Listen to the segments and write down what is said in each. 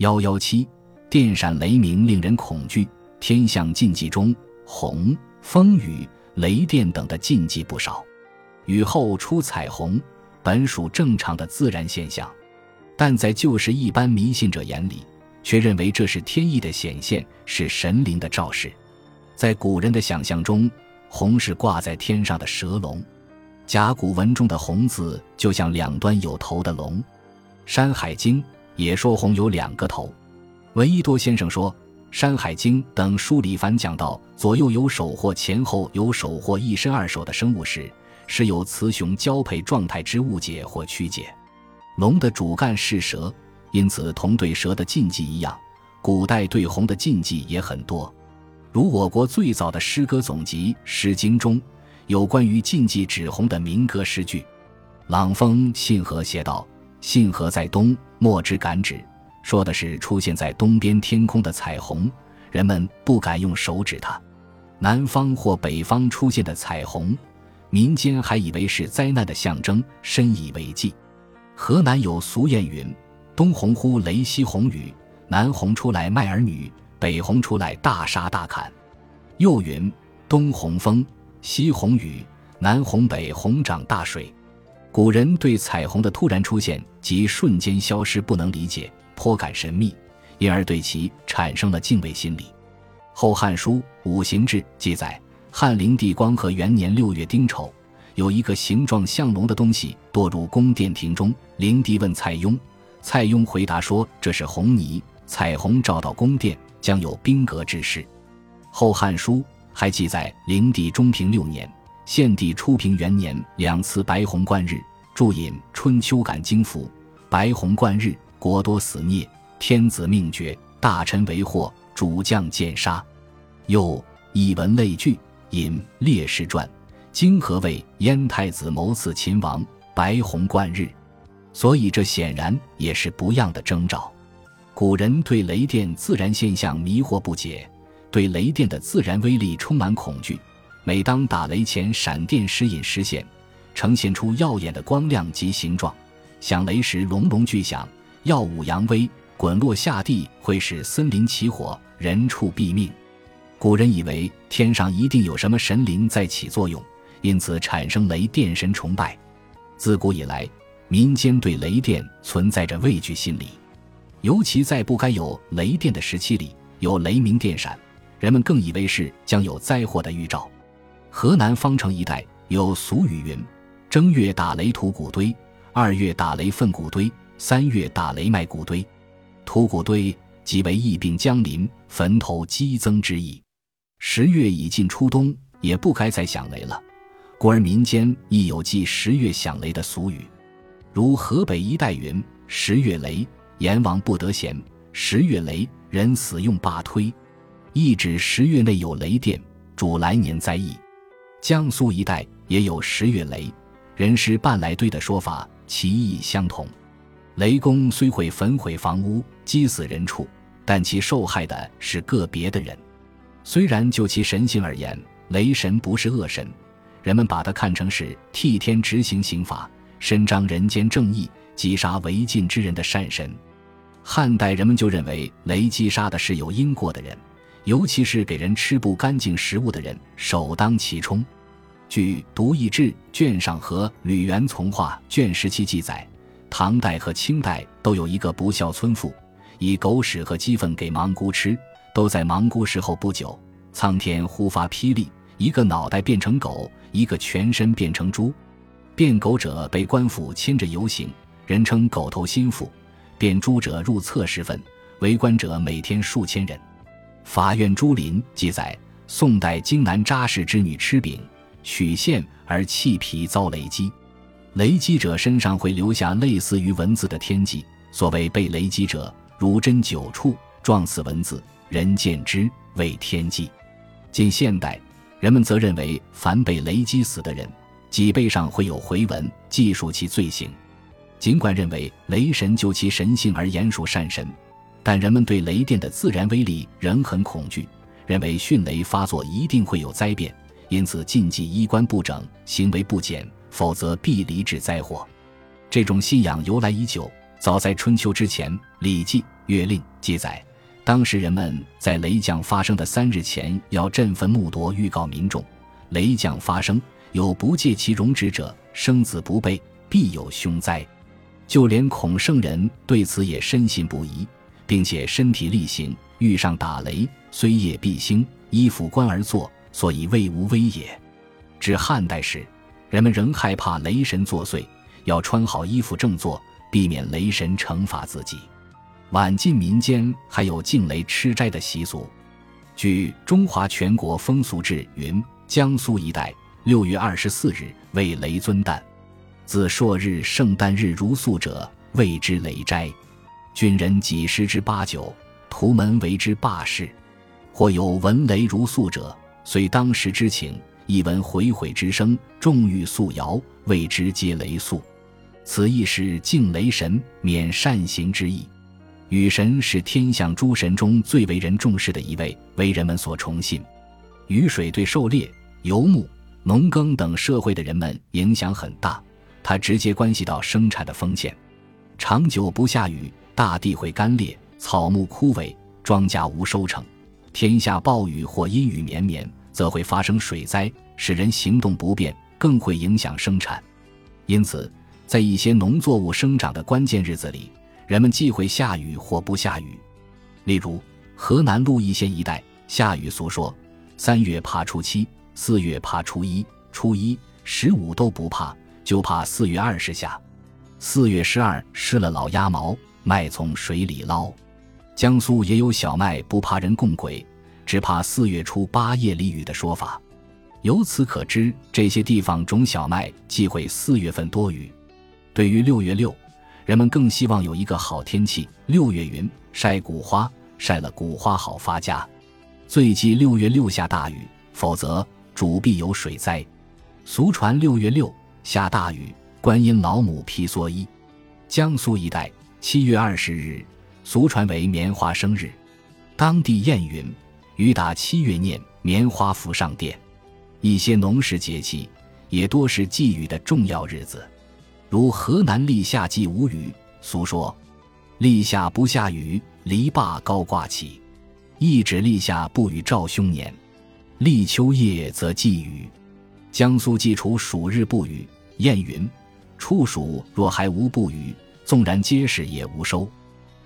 幺幺七，电闪雷鸣令人恐惧。天象禁忌中，洪、风雨、雷电等的禁忌不少。雨后出彩虹，本属正常的自然现象，但在旧时一般迷信者眼里，却认为这是天意的显现，是神灵的昭示。在古人的想象中，虹是挂在天上的蛇龙，甲骨文中的“虹”字就像两端有头的龙。《山海经》也说虹有两个头。闻一多先生说，《山海经》等书里凡讲到左右有手或前后有手或一身二手的生物时，是有雌雄交配状态之误解或曲解。龙的主干是蛇，因此同对蛇的禁忌一样，古代对红的禁忌也很多。如我国最早的诗歌总集《诗经》中有关于禁忌指红的民歌诗句。朗风信河写道：“信河在东，莫之敢指。”说的是出现在东边天空的彩虹，人们不敢用手指它。南方或北方出现的彩虹。民间还以为是灾难的象征，深以为忌。河南有俗谚云：“东洪呼雷西洪雨，南洪出来卖儿女，北洪出来大杀大砍。”又云：“东洪风，西洪雨，南洪北洪涨大水。”古人对彩虹的突然出现及瞬间消失不能理解，颇感神秘，因而对其产生了敬畏心理。《后汉书·五行志》记载。汉灵帝光和元年六月丁丑，有一个形状像龙的东西堕入宫殿庭中。灵帝问蔡邕，蔡邕回答说：“这是红泥，彩虹照到宫殿，将有兵革之事。”《后汉书》还记载，灵帝中平六年，献帝初平元年两次白虹贯日，注引《春秋感经符》：“白虹贯日，国多死孽，天子命绝，大臣为祸，主将见杀。”又以文类聚。引《烈士传》，经河为燕太子谋刺秦王，白虹贯日，所以这显然也是不样的征兆。古人对雷电自然现象迷惑不解，对雷电的自然威力充满恐惧。每当打雷前，闪电时隐时现，呈现出耀眼的光亮及形状；响雷时隆隆巨响，耀武扬威；滚落下地会使森林起火，人畜毙命。古人以为天上一定有什么神灵在起作用，因此产生雷电神崇拜。自古以来，民间对雷电存在着畏惧心理，尤其在不该有雷电的时期里，有雷鸣电闪，人们更以为是将有灾祸的预兆。河南方城一带有俗语云：“正月打雷土谷堆，二月打雷粪谷堆，三月打雷卖谷堆。”土谷堆即为疫病将临，坟头激增之意。十月已近初冬，也不该再响雷了，故而民间亦有记十月响雷的俗语，如河北一带云：“十月雷，阎王不得闲；十月雷，人死用罢推。”意指十月内有雷电，主来年灾异。江苏一带也有十月雷，人尸半来堆的说法，其意相同。雷公虽会焚毁房屋、击死人畜，但其受害的是个别的人。虽然就其神性而言，雷神不是恶神，人们把他看成是替天执行刑罚、伸张人间正义、击杀违禁之人的善神。汉代人们就认为雷击杀的是有因果的人，尤其是给人吃不干净食物的人，首当其冲。据《独异志》卷上和《吕元从话》卷十七记载，唐代和清代都有一个不孝村妇，以狗屎和鸡粪给盲姑吃。都在忙姑时候不久，苍天忽发霹雳，一个脑袋变成狗，一个全身变成猪。变狗者被官府牵着游行，人称狗头心腹；变猪者入厕时分，围观者每天数千人。法院朱林记载，宋代荆南扎氏之女吃饼，取馅而气皮遭雷击，雷击者身上会留下类似于文字的天迹。所谓被雷击者，如针九处，撞死文字。人见之为天际。近现代，人们则认为凡被雷击死的人，脊背上会有回纹，记述其罪行。尽管认为雷神就其神性而言属善神，但人们对雷电的自然威力仍很恐惧，认为迅雷发作一定会有灾变，因此禁忌衣冠不整、行为不检，否则必离致灾祸。这种信仰由来已久，早在春秋之前，《礼记·月令记载，当时人们在雷降发生的三日前要振奋木铎，预告民众：雷降发生，有不借其容止者，生子不备，必有凶灾。就连孔圣人对此也深信不疑，并且身体力行，遇上打雷，虽夜必兴，衣服冠而坐，所以未无危也。至汉代时，人们仍害怕雷神作祟，要穿好衣服正坐，避免雷神惩罚自己。晚晋民间还有敬雷吃斋的习俗。据《中华全国风俗志》云，江苏一带六月二十四日为雷尊诞，自朔日圣诞日如素者，谓之雷斋。军人几十之八九，屠门为之罢事。或有闻雷如素者，虽当时之情，一闻回悔之声，众欲素谣，谓之皆雷素。此亦是敬雷神，免善行之意。雨神是天象诸神中最为人重视的一位，为人们所崇信。雨水对狩猎、游牧、农耕等社会的人们影响很大，它直接关系到生产的丰县。长久不下雨，大地会干裂，草木枯萎，庄稼无收成；天下暴雨或阴雨绵绵，则会发生水灾，使人行动不便，更会影响生产。因此，在一些农作物生长的关键日子里，人们忌讳下雨或不下雨，例如河南鹿邑县一带下雨俗说：三月怕初七，四月怕初一，初一、十五都不怕，就怕四月二十下。四月十二湿了老鸭毛，麦从水里捞。江苏也有小麦不怕人供鬼，只怕四月初八夜里雨的说法。由此可知，这些地方种小麦忌讳四月份多雨。对于六月六。人们更希望有一个好天气。六月云晒谷花，晒了谷花好发家。最忌六月六下大雨，否则主必有水灾。俗传六月六下大雨，观音老母披蓑衣。江苏一带七月二十日，俗传为棉花生日。当地谚云：雨打七月念，棉花福上殿。一些农时节气也多是祭雨的重要日子。如河南立夏祭无雨，俗说：“立夏不下雨，篱笆高挂起。”一指立夏不雨兆凶年。立秋夜则忌雨。江苏祭除暑日不雨，谚云：“处暑若还无不雨，纵然结实也无收。”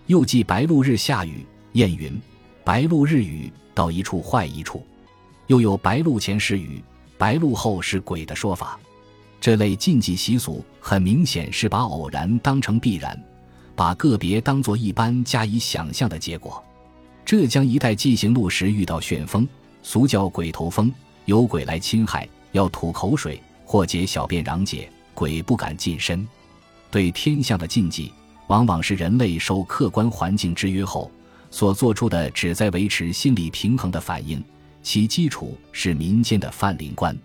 又忌白露日下雨，谚云：“白露日雨，到一处坏一处。”又有白露前是雨，白露后是鬼的说法。这类禁忌习俗很明显是把偶然当成必然，把个别当作一般加以想象的结果。浙江一带进行路时遇到旋风，俗叫鬼头风，有鬼来侵害，要吐口水或解小便攘解，鬼不敢近身。对天象的禁忌，往往是人类受客观环境制约后所做出的旨在维持心理平衡的反应，其基础是民间的泛灵观。